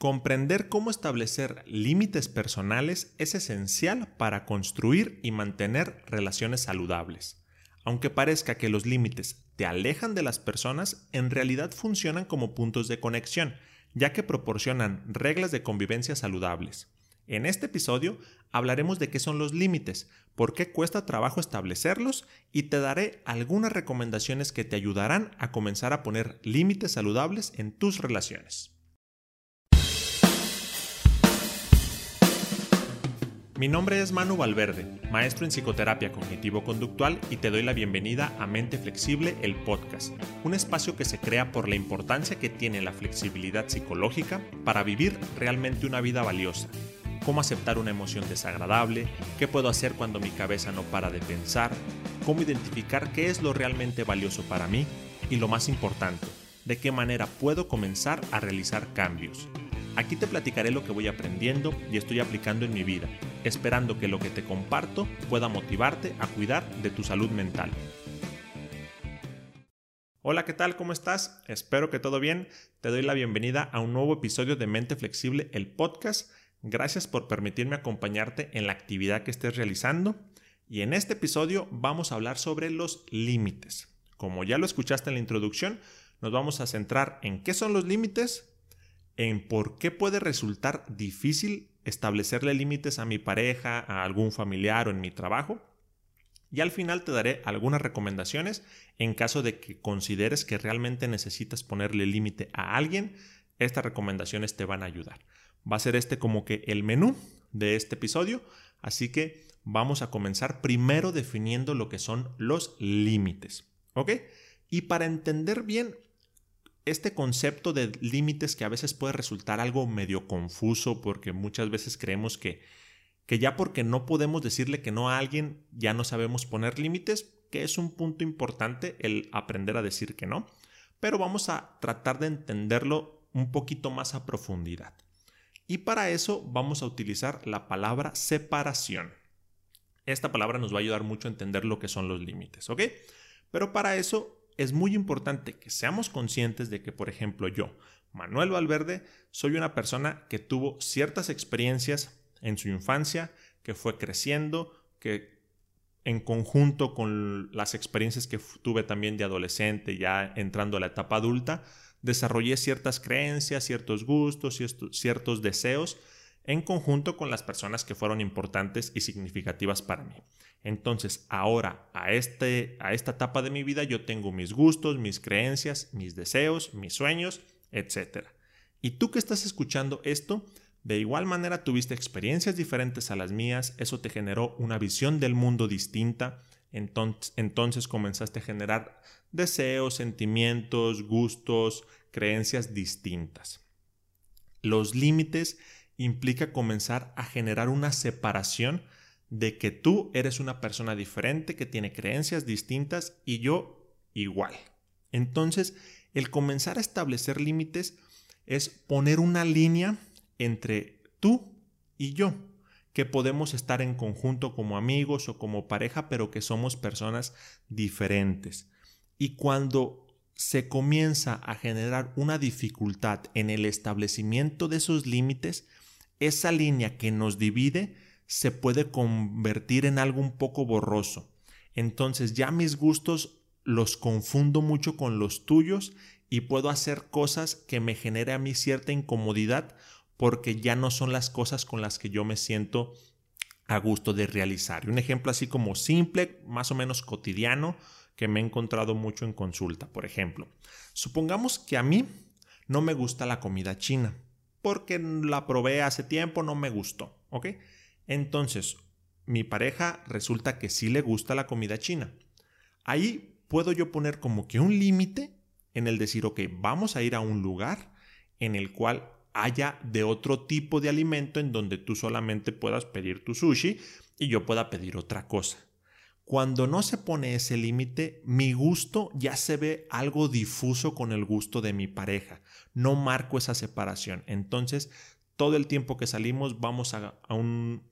Comprender cómo establecer límites personales es esencial para construir y mantener relaciones saludables. Aunque parezca que los límites te alejan de las personas, en realidad funcionan como puntos de conexión, ya que proporcionan reglas de convivencia saludables. En este episodio hablaremos de qué son los límites, por qué cuesta trabajo establecerlos y te daré algunas recomendaciones que te ayudarán a comenzar a poner límites saludables en tus relaciones. Mi nombre es Manu Valverde, maestro en psicoterapia cognitivo-conductual y te doy la bienvenida a Mente Flexible, el podcast, un espacio que se crea por la importancia que tiene la flexibilidad psicológica para vivir realmente una vida valiosa. Cómo aceptar una emoción desagradable, qué puedo hacer cuando mi cabeza no para de pensar, cómo identificar qué es lo realmente valioso para mí y lo más importante, de qué manera puedo comenzar a realizar cambios. Aquí te platicaré lo que voy aprendiendo y estoy aplicando en mi vida esperando que lo que te comparto pueda motivarte a cuidar de tu salud mental. Hola, ¿qué tal? ¿Cómo estás? Espero que todo bien. Te doy la bienvenida a un nuevo episodio de Mente Flexible, el podcast. Gracias por permitirme acompañarte en la actividad que estés realizando. Y en este episodio vamos a hablar sobre los límites. Como ya lo escuchaste en la introducción, nos vamos a centrar en qué son los límites, en por qué puede resultar difícil establecerle límites a mi pareja, a algún familiar o en mi trabajo. Y al final te daré algunas recomendaciones en caso de que consideres que realmente necesitas ponerle límite a alguien. Estas recomendaciones te van a ayudar. Va a ser este como que el menú de este episodio. Así que vamos a comenzar primero definiendo lo que son los límites. ¿Ok? Y para entender bien este concepto de límites que a veces puede resultar algo medio confuso porque muchas veces creemos que, que ya porque no podemos decirle que no a alguien ya no sabemos poner límites, que es un punto importante el aprender a decir que no, pero vamos a tratar de entenderlo un poquito más a profundidad. Y para eso vamos a utilizar la palabra separación. Esta palabra nos va a ayudar mucho a entender lo que son los límites, ¿ok? Pero para eso es muy importante que seamos conscientes de que, por ejemplo, yo, Manuel Valverde, soy una persona que tuvo ciertas experiencias en su infancia, que fue creciendo, que en conjunto con las experiencias que tuve también de adolescente, ya entrando a la etapa adulta, desarrollé ciertas creencias, ciertos gustos, ciertos deseos en conjunto con las personas que fueron importantes y significativas para mí. Entonces, ahora, a, este, a esta etapa de mi vida, yo tengo mis gustos, mis creencias, mis deseos, mis sueños, etc. Y tú que estás escuchando esto, de igual manera tuviste experiencias diferentes a las mías, eso te generó una visión del mundo distinta, entonces, entonces comenzaste a generar deseos, sentimientos, gustos, creencias distintas. Los límites implica comenzar a generar una separación de que tú eres una persona diferente, que tiene creencias distintas y yo igual. Entonces, el comenzar a establecer límites es poner una línea entre tú y yo, que podemos estar en conjunto como amigos o como pareja, pero que somos personas diferentes. Y cuando se comienza a generar una dificultad en el establecimiento de esos límites, esa línea que nos divide se puede convertir en algo un poco borroso. Entonces ya mis gustos los confundo mucho con los tuyos y puedo hacer cosas que me genere a mí cierta incomodidad porque ya no son las cosas con las que yo me siento a gusto de realizar. Un ejemplo así como simple, más o menos cotidiano, que me he encontrado mucho en consulta. Por ejemplo, supongamos que a mí no me gusta la comida china, porque la probé hace tiempo, no me gustó, ¿ok? Entonces, mi pareja resulta que sí le gusta la comida china. Ahí puedo yo poner como que un límite en el decir, ok, vamos a ir a un lugar en el cual haya de otro tipo de alimento en donde tú solamente puedas pedir tu sushi y yo pueda pedir otra cosa. Cuando no se pone ese límite, mi gusto ya se ve algo difuso con el gusto de mi pareja. No marco esa separación. Entonces, todo el tiempo que salimos vamos a, un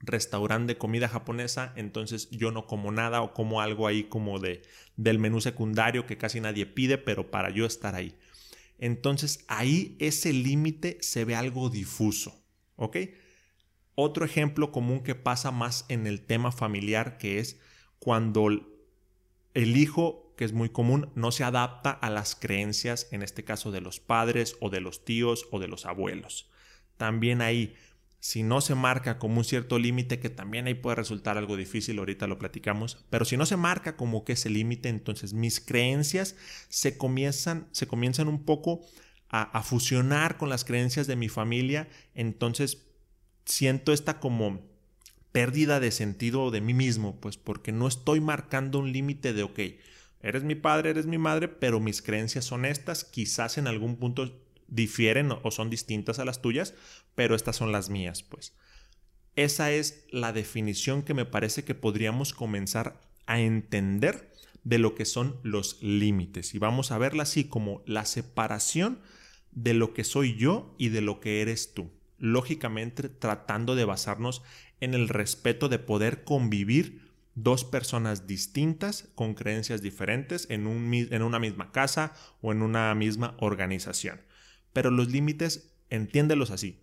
restaurante de comida japonesa, entonces yo no como nada o como algo ahí como de del menú secundario que casi nadie pide, pero para yo estar ahí. entonces ahí ese límite se ve algo difuso, ¿ok? Otro ejemplo común que pasa más en el tema familiar que es cuando el hijo, que es muy común, no se adapta a las creencias, en este caso de los padres o de los tíos o de los abuelos. También ahí si no se marca como un cierto límite, que también ahí puede resultar algo difícil, ahorita lo platicamos, pero si no se marca como que ese límite, entonces mis creencias se comienzan, se comienzan un poco a, a, fusionar con las creencias de mi familia, entonces siento esta como pérdida de sentido de mí mismo, pues porque no estoy marcando un límite de, ok, eres mi padre, eres mi madre, pero mis creencias son estas, quizás en algún punto difieren o son distintas a las tuyas, pero estas son las mías, pues. Esa es la definición que me parece que podríamos comenzar a entender de lo que son los límites. Y vamos a verla así como la separación de lo que soy yo y de lo que eres tú. Lógicamente tratando de basarnos en el respeto de poder convivir dos personas distintas con creencias diferentes en, un, en una misma casa o en una misma organización pero los límites entiéndelos así.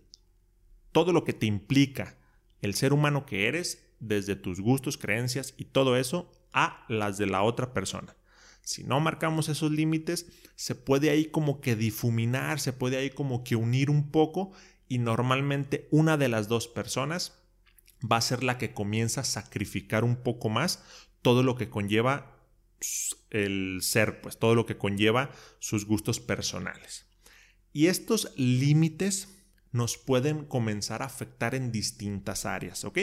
Todo lo que te implica el ser humano que eres, desde tus gustos, creencias y todo eso, a las de la otra persona. Si no marcamos esos límites, se puede ahí como que difuminar, se puede ahí como que unir un poco y normalmente una de las dos personas va a ser la que comienza a sacrificar un poco más todo lo que conlleva el ser, pues todo lo que conlleva sus gustos personales. Y estos límites nos pueden comenzar a afectar en distintas áreas, ¿ok?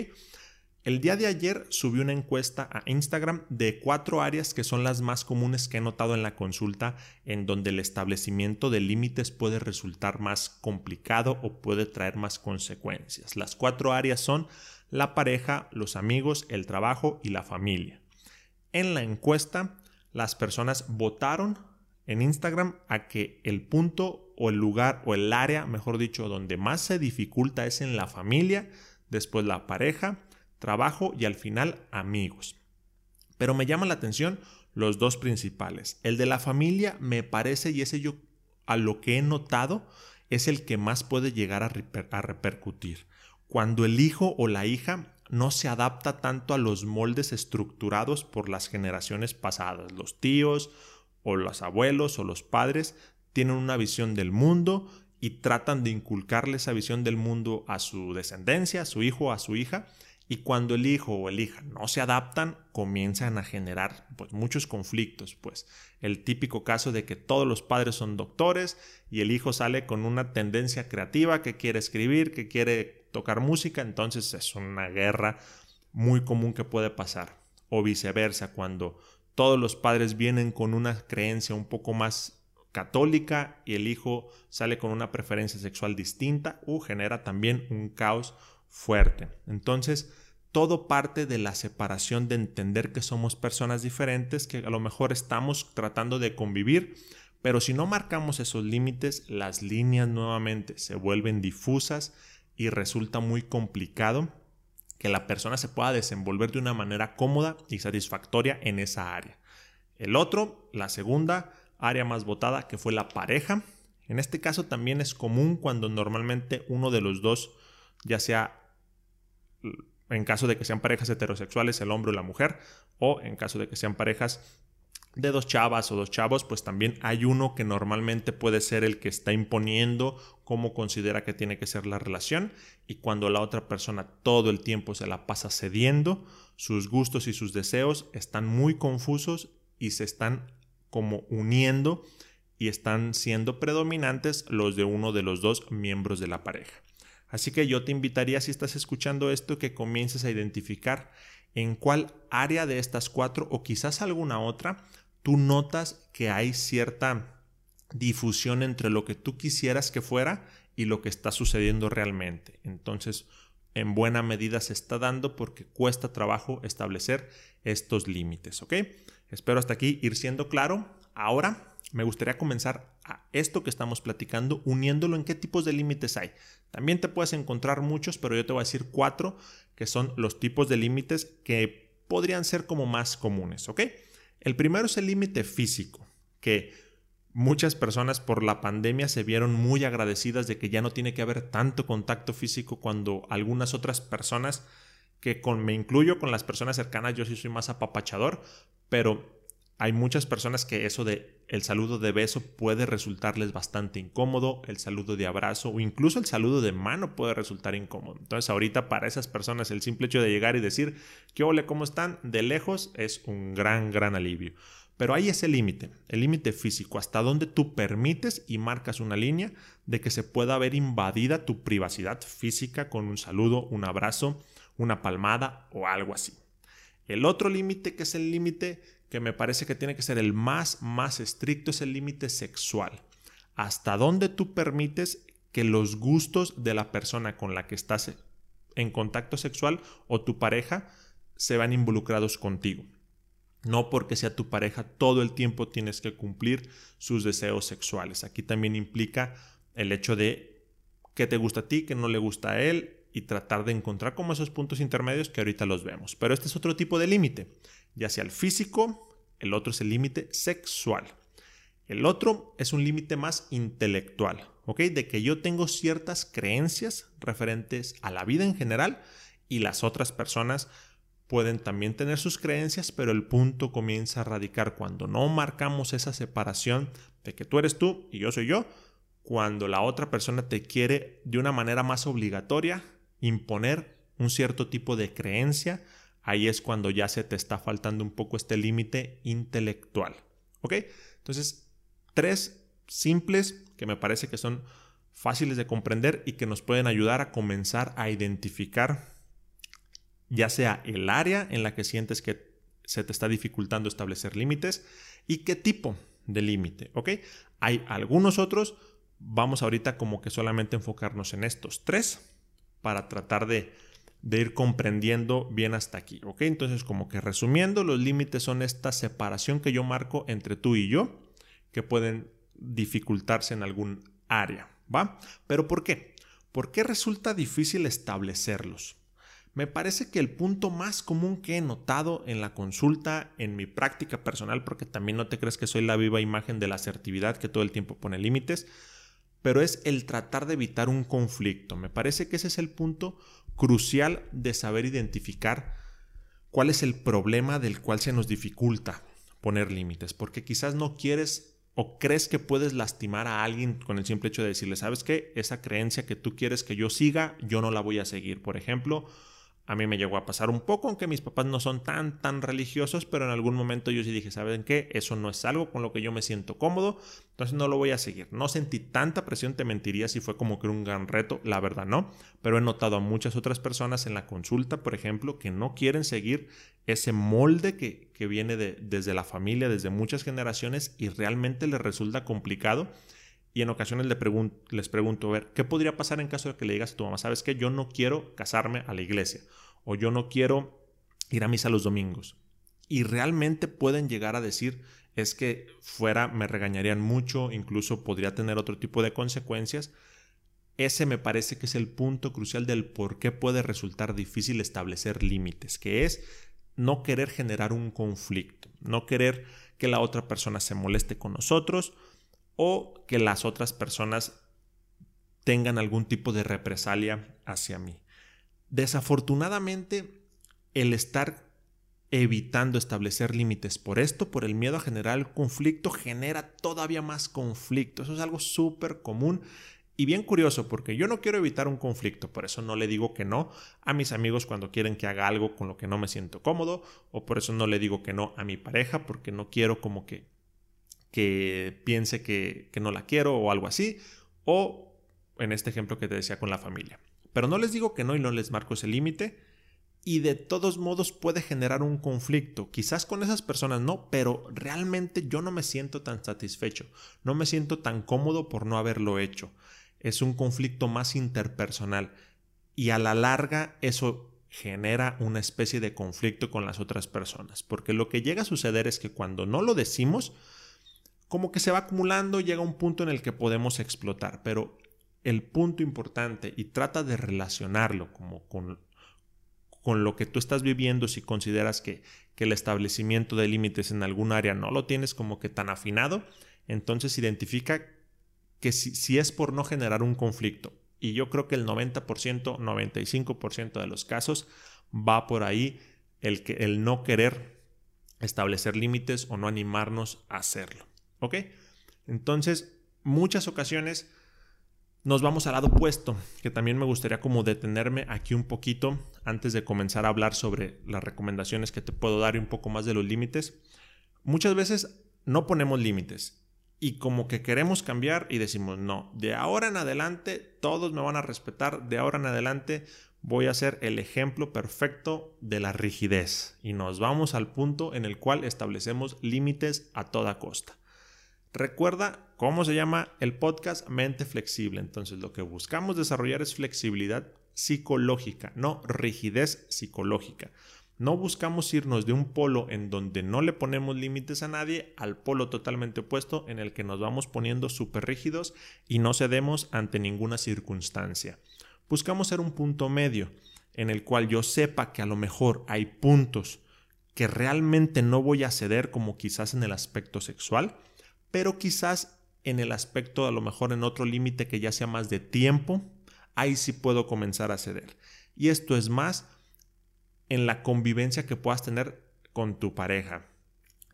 El día de ayer subí una encuesta a Instagram de cuatro áreas que son las más comunes que he notado en la consulta en donde el establecimiento de límites puede resultar más complicado o puede traer más consecuencias. Las cuatro áreas son la pareja, los amigos, el trabajo y la familia. En la encuesta, las personas votaron en Instagram a que el punto o el lugar o el área, mejor dicho, donde más se dificulta es en la familia, después la pareja, trabajo y al final amigos. Pero me llama la atención los dos principales. El de la familia me parece, y ese yo a lo que he notado, es el que más puede llegar a, repercutir. Cuando el hijo o la hija no se adapta tanto a los moldes estructurados por las generaciones pasadas, los tíos o los abuelos o los padres tienen una visión del mundo y tratan de inculcarle esa visión del mundo a su descendencia, a su hijo, a su hija. Y cuando el hijo o el hija no se adaptan, comienzan a generar pues, muchos conflictos. Pues el típico caso de que todos los padres son doctores y el hijo sale con una tendencia creativa que quiere escribir, que quiere tocar música, entonces es una guerra muy común que puede pasar. O viceversa, cuando todos los padres vienen con una creencia un poco más católica y el hijo sale con una preferencia sexual distinta, uh, genera también un caos fuerte. Entonces, todo parte de la separación de entender que somos personas diferentes, que a lo mejor estamos tratando de convivir, pero si no marcamos esos límites, las líneas nuevamente se vuelven difusas y resulta muy complicado que la persona se pueda desenvolver de una manera cómoda y satisfactoria en esa área. El otro, la segunda, área más votada, que fue la pareja. En este caso también es común cuando normalmente uno de los dos, ya sea en caso de que sean parejas heterosexuales, el hombre o la mujer, o en caso de que sean parejas de dos chavas o dos chavos, pues también hay uno que normalmente puede ser el que está imponiendo cómo considera que tiene que ser la relación y cuando la otra persona todo el tiempo se la pasa cediendo, sus gustos y sus deseos están muy confusos y se están como uniendo y están siendo predominantes los de uno de los dos miembros de la pareja. Así que yo te invitaría, si estás escuchando esto, que comiences a identificar en cuál área de estas cuatro o quizás alguna otra tú notas que hay cierta difusión entre lo que tú quisieras que fuera y lo que está sucediendo realmente. Entonces, en buena medida se está dando porque cuesta trabajo establecer estos límites, ¿ok? Espero hasta aquí ir siendo claro. Ahora me gustaría comenzar a esto que estamos platicando uniéndolo en qué tipos de límites hay. También te puedes encontrar muchos, pero yo te voy a decir cuatro que son los tipos de límites que podrían ser como más comunes, ¿ok? El primero es el límite físico, que muchas personas por la pandemia se vieron muy agradecidas de que ya no tiene que haber tanto contacto físico cuando algunas otras personas, que con, me incluyo con las personas cercanas, yo sí soy más apapachador, pero hay muchas personas que eso de el saludo de beso puede resultarles bastante incómodo, el saludo de abrazo o incluso el saludo de mano puede resultar incómodo. Entonces ahorita para esas personas el simple hecho de llegar y decir, ¿qué ole, cómo están? De lejos es un gran, gran alivio. Pero hay ese límite, el límite físico, hasta donde tú permites y marcas una línea de que se pueda ver invadida tu privacidad física con un saludo, un abrazo, una palmada o algo así. El otro límite, que es el límite que me parece que tiene que ser el más, más estricto, es el límite sexual. Hasta dónde tú permites que los gustos de la persona con la que estás en contacto sexual o tu pareja se van involucrados contigo. No porque sea tu pareja, todo el tiempo tienes que cumplir sus deseos sexuales. Aquí también implica el hecho de qué te gusta a ti, qué no le gusta a él y tratar de encontrar como esos puntos intermedios que ahorita los vemos. Pero este es otro tipo de límite, ya sea el físico, el otro es el límite sexual. El otro es un límite más intelectual. De que yo tengo ciertas creencias referentes a la vida en general y las otras personas pueden también tener sus creencias, pero el punto comienza a radicar cuando no marcamos esa separación de que tú eres tú y yo soy yo, cuando la otra persona te quiere de una manera más obligatoria imponer un cierto tipo de creencia, ahí es cuando ya se te está faltando un poco este límite intelectual. ¿Ok? Entonces, tres simples que me parece que son fáciles de comprender y que nos pueden ayudar a comenzar a identificar ya sea el área en la que sientes que se te está dificultando establecer límites y qué tipo de límite, ¿ok? Hay algunos otros, vamos ahorita como que solamente enfocarnos en estos tres para tratar de, de ir comprendiendo bien hasta aquí, ¿ok? Entonces como que resumiendo, los límites son esta separación que yo marco entre tú y yo, que pueden dificultarse en algún área, ¿va? Pero ¿por qué? ¿Por qué resulta difícil establecerlos? Me parece que el punto más común que he notado en la consulta, en mi práctica personal, porque también no te crees que soy la viva imagen de la asertividad que todo el tiempo pone límites, pero es el tratar de evitar un conflicto. Me parece que ese es el punto crucial de saber identificar cuál es el problema del cual se nos dificulta poner límites, porque quizás no quieres o crees que puedes lastimar a alguien con el simple hecho de decirle, ¿sabes qué? Esa creencia que tú quieres que yo siga, yo no la voy a seguir. Por ejemplo, a mí me llegó a pasar un poco, aunque mis papás no son tan, tan religiosos, pero en algún momento yo sí dije, ¿saben qué? Eso no es algo con lo que yo me siento cómodo, entonces no lo voy a seguir. No sentí tanta presión, te mentiría si fue como que un gran reto, la verdad no, pero he notado a muchas otras personas en la consulta, por ejemplo, que no quieren seguir ese molde que, que viene de, desde la familia, desde muchas generaciones, y realmente les resulta complicado. Y en ocasiones les, pregunto, a ver, ¿qué podría pasar en caso de que le digas a tu mamá, sabes que yo no quiero casarme a la iglesia? O yo no quiero ir a misa los domingos. Y realmente pueden llegar a decir, es que fuera me regañarían mucho, incluso podría tener otro tipo de consecuencias. Ese me parece que es el punto crucial del por qué puede resultar difícil establecer límites, que es no querer generar un conflicto, no querer que la otra persona se moleste con nosotros, o que las otras personas tengan algún tipo de represalia hacia mí. Desafortunadamente, el estar evitando establecer límites por esto, por el miedo a generar conflicto, genera todavía más conflicto. Eso es algo súper común y bien curioso porque yo no quiero evitar un conflicto, por eso no le digo que no a mis amigos cuando quieren que haga algo con lo que no me siento cómodo, o por eso no le digo que no a mi pareja porque no quiero como que que piense que, no la quiero o algo así, o en este ejemplo que te decía con la familia. Pero no les digo que no y no les marco ese límite y de todos modos puede generar un conflicto. Quizás con esas personas no, pero realmente yo no me siento tan satisfecho, no me siento tan cómodo por no haberlo hecho. Es un conflicto más interpersonal y a la larga eso genera una especie de conflicto con las otras personas, porque lo que llega a suceder es que cuando no lo decimos, como que se va acumulando llega un punto en el que podemos explotar, pero el punto importante y trata de relacionarlo como con, con lo que tú estás viviendo si consideras que, que el establecimiento de límites en algún área no lo tienes como que tan afinado, entonces identifica que si, es por no generar un conflicto, y yo creo que el 90%, 95% de los casos va por ahí el, que, el no querer establecer límites o no animarnos a hacerlo. ¿Ok? Entonces, muchas ocasiones nos vamos al lado opuesto, que también me gustaría como detenerme aquí un poquito antes de comenzar a hablar sobre las recomendaciones que te puedo dar y un poco más de los límites. Muchas veces no ponemos límites y como que queremos cambiar y decimos, no, de ahora en adelante todos me van a respetar, de ahora en adelante voy a ser el ejemplo perfecto de la rigidez y nos vamos al punto en el cual establecemos límites a toda costa. Recuerda cómo se llama el podcast Mente Flexible. Entonces lo que buscamos desarrollar es flexibilidad psicológica, no rigidez psicológica. No buscamos irnos de un polo en donde no le ponemos límites a nadie al polo totalmente opuesto en el que nos vamos poniendo súper rígidos y no cedemos ante ninguna circunstancia. Buscamos ser un punto medio en el cual yo sepa que a lo mejor hay puntos que realmente no voy a ceder como quizás en el aspecto sexual, pero quizás en el aspecto, a lo mejor en otro límite que ya sea más de tiempo, ahí sí puedo comenzar a ceder. Y esto es más en la convivencia que puedas tener con tu pareja.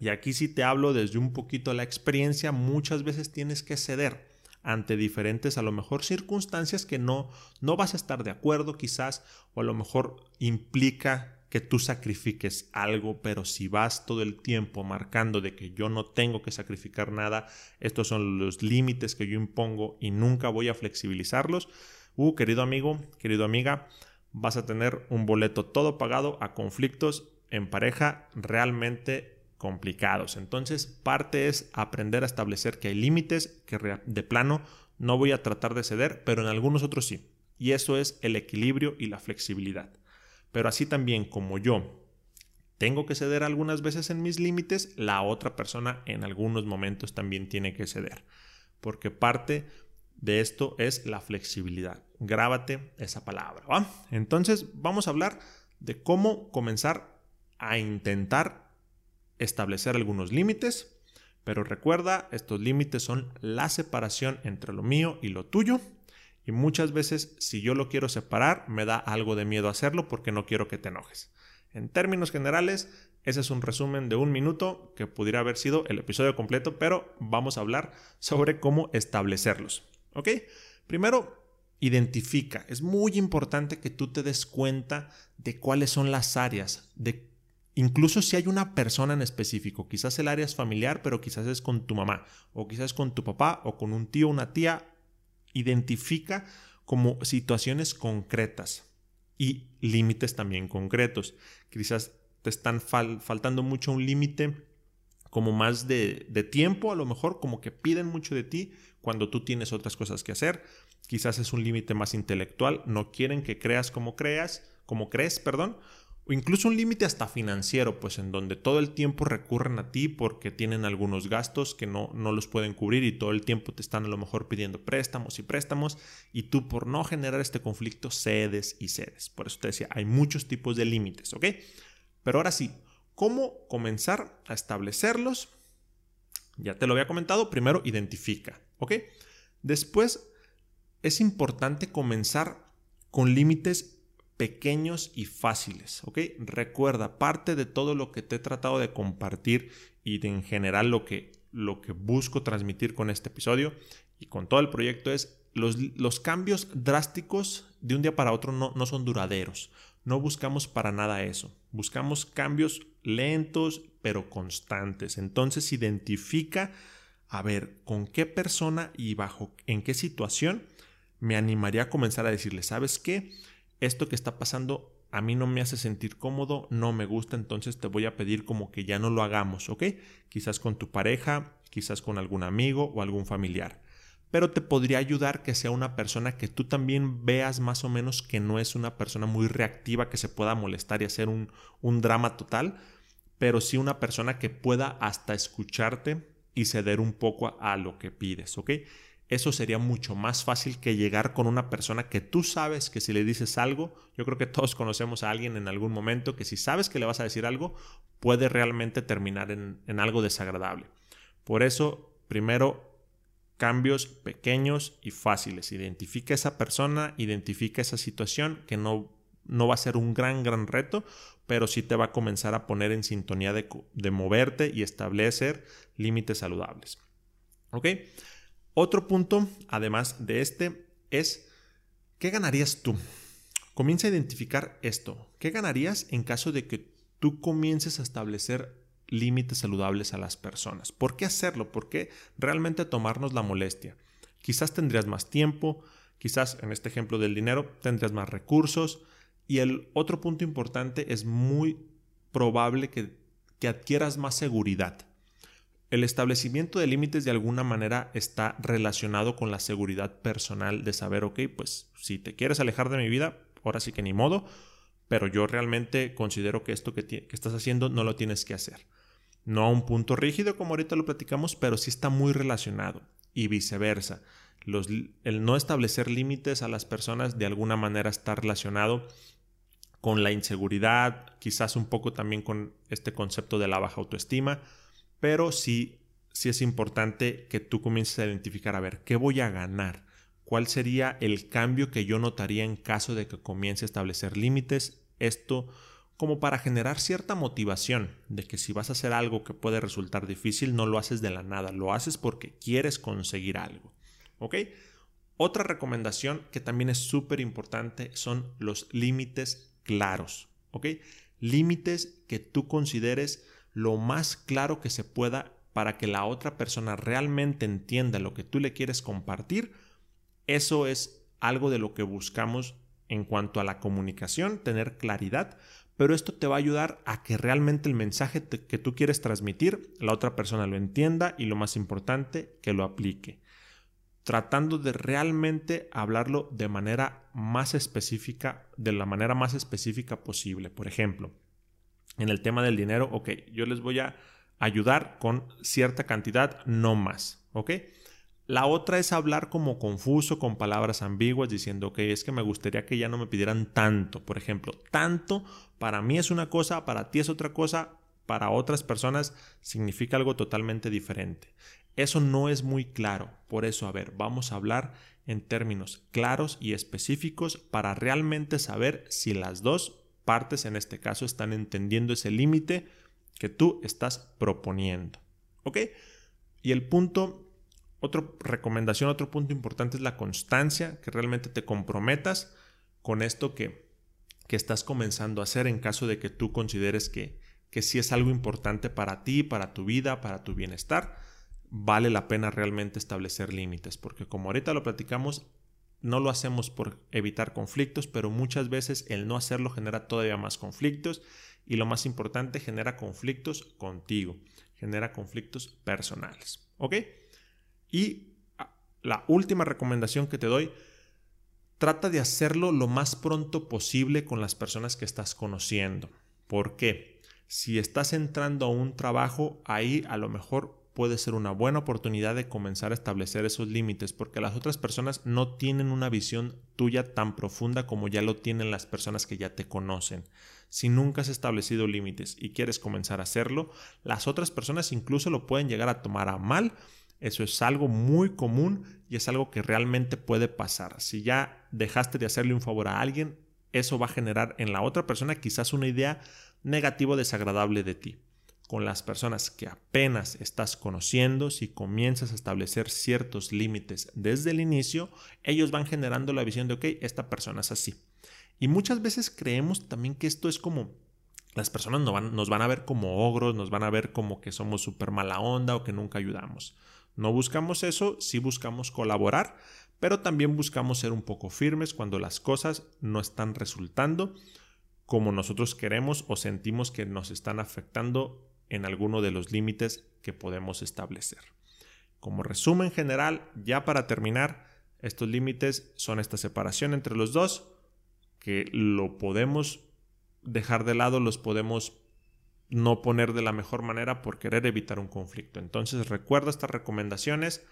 Y aquí sí te hablo desde un poquito la experiencia, muchas veces tienes que ceder ante diferentes a lo mejor circunstancias que no no vas a estar de acuerdo quizás o a lo mejor implica que tú sacrifiques algo, pero si vas todo el tiempo marcando de que yo no tengo que sacrificar nada, estos son los límites que yo impongo y nunca voy a flexibilizarlos, uh, querido amigo, querido amiga, vas a tener un boleto todo pagado a conflictos en pareja realmente complicados. Entonces, parte es aprender a establecer que hay límites que de plano no voy a tratar de ceder, pero en algunos otros sí. Y eso es el equilibrio y la flexibilidad. Pero así también como yo tengo que ceder algunas veces en mis límites, la otra persona en algunos momentos también tiene que ceder. Porque parte de esto es la flexibilidad. Grábate esa palabra. Entonces vamos a hablar de cómo comenzar a intentar establecer algunos límites. Pero recuerda, estos límites son la separación entre lo mío y lo tuyo y muchas veces si yo lo quiero separar, me da algo de miedo hacerlo porque no quiero que te enojes. En términos generales, ese es un resumen de un minuto que pudiera haber sido el episodio completo, pero vamos a hablar sobre cómo establecerlos. ¿Ok? Primero, identifica. Es muy importante que tú te des cuenta de cuáles son las áreas, de incluso si hay una persona en específico, quizás el área es familiar, pero quizás es con tu mamá, o quizás con tu papá, o con un tío, una tía, identifica como situaciones concretas y límites también concretos. Quizás te están faltando mucho un límite como más de, de, tiempo, a lo mejor como que piden mucho de ti cuando tú tienes otras cosas que hacer. Quizás es un límite más intelectual, no quieren que creas como creas, como crees, perdón, o incluso un límite hasta financiero, pues en donde todo el tiempo recurren a ti porque tienen algunos gastos que no, no los pueden cubrir y todo el tiempo te están a lo mejor pidiendo préstamos y préstamos y tú por no generar este conflicto cedes y cedes. Por eso te decía, hay muchos tipos de límites, ¿ok? Pero ahora sí, ¿cómo comenzar a establecerlos? Ya te lo había comentado, primero identifica, ¿ok? Después es importante comenzar con límites pequeños y fáciles, ¿ok? Recuerda, parte de todo lo que te he tratado de compartir y en general lo que, lo que busco transmitir con este episodio y con todo el proyecto es los, los cambios drásticos de un día para otro no, no son duraderos. No buscamos para nada eso. Buscamos cambios lentos pero constantes. Entonces identifica, a ver, con qué persona y bajo en qué situación me animaría a comenzar a decirle, ¿sabes qué? Esto que está pasando a mí no me hace sentir cómodo, no me gusta, entonces te voy a pedir como que ya no lo hagamos, ¿ok? Quizás con tu pareja, quizás con algún amigo o algún familiar. Pero te podría ayudar que sea una persona que tú también veas más o menos que no es una persona muy reactiva que se pueda molestar y hacer un, un drama total, pero sí una persona que pueda hasta escucharte y ceder un poco a, a lo que pides, ¿ok? Eso sería mucho más fácil que llegar con una persona que tú sabes que si le dices algo, yo creo que todos conocemos a alguien en algún momento que si sabes que le vas a decir algo, puede realmente terminar en, algo desagradable. Por eso, primero cambios pequeños y fáciles. Identifica esa persona, identifica esa situación que no, no va a ser un gran, gran reto, pero sí te va a comenzar a poner en sintonía de, de moverte y establecer límites saludables. ¿Ok? Otro punto, además de este, es ¿qué ganarías tú? Comienza a identificar esto. ¿Qué ganarías en caso de que tú comiences a establecer límites saludables a las personas. ¿Por qué hacerlo? ¿Por qué realmente tomarnos la molestia? Quizás tendrías más tiempo, quizás en este ejemplo del dinero tendrías más recursos y el otro punto importante es muy probable que, que adquieras más seguridad. El establecimiento de límites de alguna manera está relacionado con la seguridad personal de saber, ok, pues si te quieres alejar de mi vida, ahora sí que ni modo, pero yo realmente considero que esto que, estás haciendo no lo tienes que hacer. No a un punto rígido como ahorita lo platicamos, pero sí está muy relacionado y viceversa. el no establecer límites a las personas de alguna manera está relacionado con la inseguridad, quizás un poco también con este concepto de la baja autoestima, pero sí, sí es importante que tú comiences a identificar, a ver, ¿qué voy a ganar? ¿Cuál sería el cambio que yo notaría en caso de que comience a establecer límites? Esto como para generar cierta motivación de que si vas a hacer algo que puede resultar difícil, no lo haces de la nada, lo haces porque quieres conseguir algo. ¿Ok? Otra recomendación que también es súper importante son los límites claros. ¿Ok? Límites que tú consideres lo más claro que se pueda para que la otra persona realmente entienda lo que tú le quieres compartir. Eso es algo de lo que buscamos en cuanto a la comunicación, tener claridad, pero esto te va a ayudar a que realmente el mensaje que tú quieres transmitir, la otra persona lo entienda y lo más importante, que lo aplique. Tratando de realmente hablarlo de manera más específica, de la manera más específica posible. Por ejemplo, en el tema del dinero, ok, yo les voy a ayudar con cierta cantidad, no más, ¿ok? La otra es hablar como confuso, con palabras ambiguas, diciendo que es que me gustaría que ya no me pidieran tanto. Por ejemplo, tanto para mí es una cosa, para ti es otra cosa, para otras personas significa algo totalmente diferente. Eso no es muy claro. Por eso, a ver, vamos a hablar en términos claros y específicos para realmente saber si las dos partes en este caso están entendiendo ese límite que tú estás proponiendo. ¿Ok? Y el punto otra recomendación, otro punto importante es la constancia, que realmente te comprometas con esto que, que estás comenzando a hacer en caso de que tú consideres que, que sí es algo importante para ti, para tu vida, para tu bienestar, vale la pena realmente establecer límites, porque como ahorita lo platicamos, no lo hacemos por evitar conflictos, pero muchas veces el no hacerlo genera todavía más conflictos y lo más importante, genera conflictos contigo, genera conflictos personales. ¿Ok? Y ah, la última recomendación que te doy, trata de hacerlo lo más pronto posible con las personas que estás conociendo. ¿Por qué? Si estás entrando a un trabajo, ahí a lo mejor puede ser una buena oportunidad de comenzar a establecer esos límites, porque las otras personas no tienen una visión tuya tan profunda como ya lo tienen las personas que ya te conocen. Si nunca has establecido límites y quieres comenzar a hacerlo, las otras personas incluso lo pueden llegar a tomar a mal eso es algo muy común y es algo que realmente puede pasar. Si ya dejaste de hacerle un favor a alguien, eso va a generar en la otra persona quizás una idea negativa o desagradable de ti. Con las personas que apenas estás conociendo, si comienzas a establecer ciertos límites desde el inicio, ellos van generando la visión de, ok, esta persona es así. Y muchas veces creemos también que esto es como las personas nos van, nos van, a ver como ogros, nos van a ver como que somos súper mala onda o que nunca ayudamos. No buscamos eso, sí buscamos colaborar, pero también buscamos ser un poco firmes cuando las cosas no están resultando como nosotros queremos o sentimos que nos están afectando en alguno de los límites que podemos establecer. Como resumen general, ya para terminar, estos límites son esta separación entre los dos, que lo podemos dejar de lado, los podemos no poner de la mejor manera por querer evitar un conflicto. Entonces recuerda estas recomendaciones.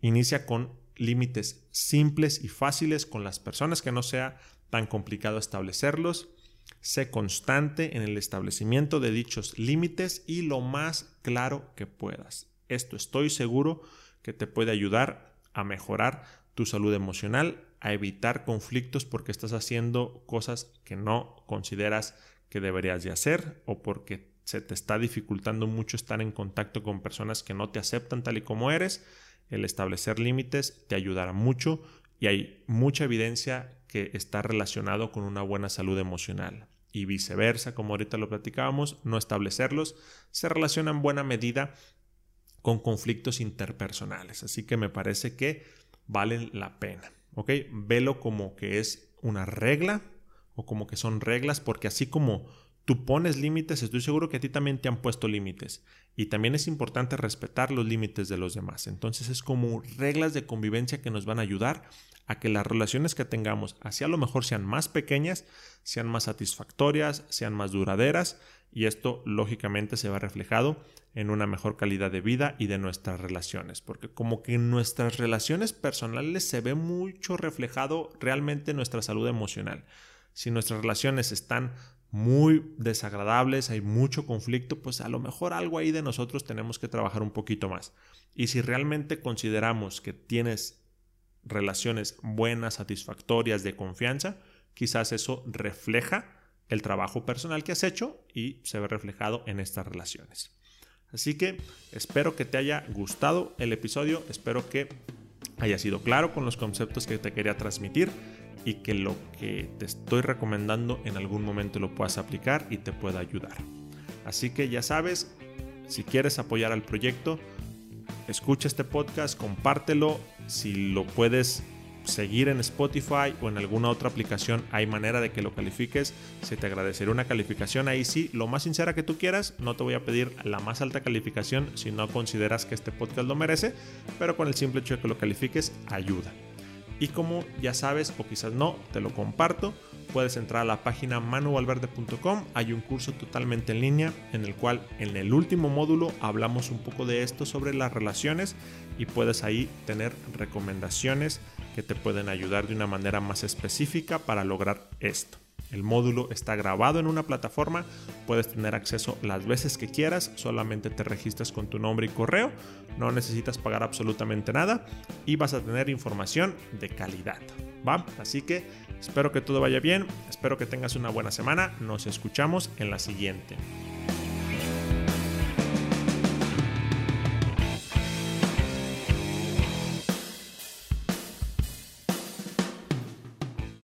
Inicia con límites simples y fáciles con las personas que no sea tan complicado establecerlos. Sé constante en el establecimiento de dichos límites y lo más claro que puedas. Esto estoy seguro que te puede ayudar a mejorar tu salud emocional, a evitar conflictos porque estás haciendo cosas que no consideras que deberías de hacer o porque se te está dificultando mucho estar en contacto con personas que no te aceptan tal y como eres. El establecer límites te ayudará mucho y hay mucha evidencia que está relacionado con una buena salud emocional. Y viceversa, como ahorita lo platicábamos, no establecerlos se relaciona en buena medida con conflictos interpersonales. Así que me parece que valen la pena. ¿Ok? Velo como que es una regla o como que son reglas, porque así como tú pones límites, estoy seguro que a ti también te han puesto límites. Y también es importante respetar los límites de los demás. Entonces es como reglas de convivencia que nos van a ayudar a que las relaciones que tengamos, así a lo mejor sean más pequeñas, sean más satisfactorias, sean más duraderas, y esto lógicamente se va reflejado en una mejor calidad de vida y de nuestras relaciones, porque como que en nuestras relaciones personales se ve mucho reflejado realmente nuestra salud emocional. Si nuestras relaciones están muy desagradables, hay mucho conflicto, pues a lo mejor algo ahí de nosotros tenemos que trabajar un poquito más. Y si realmente consideramos que tienes relaciones buenas, satisfactorias, de confianza, quizás eso refleja el trabajo personal que has hecho y se ve reflejado en estas relaciones. Así que espero que te haya gustado el episodio, espero que haya sido claro con los conceptos que te quería transmitir y que lo que te estoy recomendando en algún momento lo puedas aplicar y te pueda ayudar. Así que ya sabes, si quieres apoyar al proyecto, escucha este podcast, compártelo, si lo puedes seguir en Spotify o en alguna otra aplicación, hay manera de que lo califiques. Se te agradecería una calificación ahí sí, lo más sincera que tú quieras. No te voy a pedir la más alta calificación si no consideras que este podcast lo merece, pero con el simple hecho de que lo califiques ayuda. Y como ya sabes, o quizás no, te lo comparto, puedes entrar a la página manuvalverde.com. Hay un curso totalmente en línea en el cual en el último módulo hablamos un poco de esto sobre las relaciones y puedes ahí tener recomendaciones que te pueden ayudar de una manera más específica para lograr esto. El módulo está grabado en una plataforma, puedes tener acceso las veces que quieras, solamente te registras con tu nombre y correo, no necesitas pagar absolutamente nada y vas a tener información de calidad. Así que espero que todo vaya bien, espero que tengas una buena semana, nos escuchamos en la siguiente.